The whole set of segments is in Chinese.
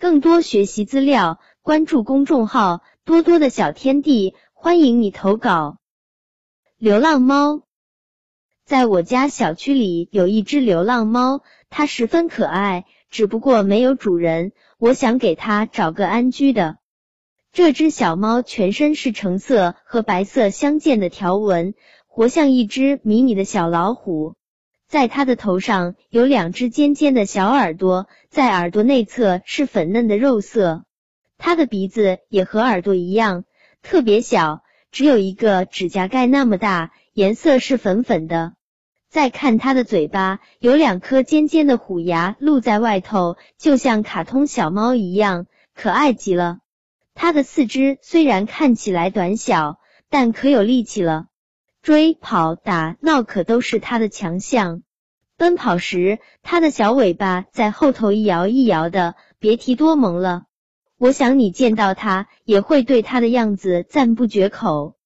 更多学习资料，关注公众号“多多的小天地”，欢迎你投稿。流浪猫，在我家小区里有一只流浪猫，它十分可爱，只不过没有主人。我想给它找个安居的。这只小猫全身是橙色和白色相间的条纹，活像一只迷你的小老虎。在它的头上有两只尖尖的小耳朵，在耳朵内侧是粉嫩的肉色。它的鼻子也和耳朵一样，特别小，只有一个指甲盖那么大，颜色是粉粉的。再看它的嘴巴，有两颗尖尖的虎牙露在外头，就像卡通小猫一样，可爱极了。它的四肢虽然看起来短小，但可有力气了。追、跑、打、闹可都是它的强项。奔跑时，它的小尾巴在后头一摇一摇的，别提多萌了。我想你见到它也会对它的样子赞不绝口。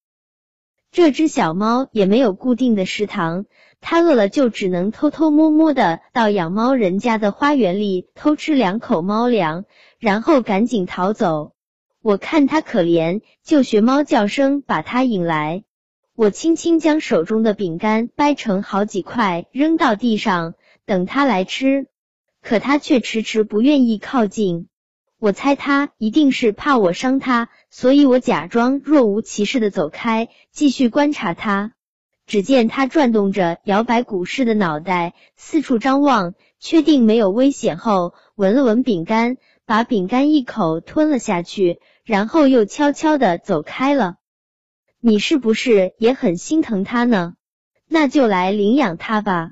这只小猫也没有固定的食堂，它饿了就只能偷偷摸摸的到养猫人家的花园里偷吃两口猫粮，然后赶紧逃走。我看它可怜，就学猫叫声把它引来。我轻轻将手中的饼干掰成好几块，扔到地上，等他来吃。可他却迟迟不愿意靠近。我猜他一定是怕我伤他，所以我假装若无其事的走开，继续观察他。只见他转动着摇摆股市的脑袋，四处张望，确定没有危险后，闻了闻饼干，把饼干一口吞了下去，然后又悄悄的走开了。你是不是也很心疼他呢？那就来领养他吧。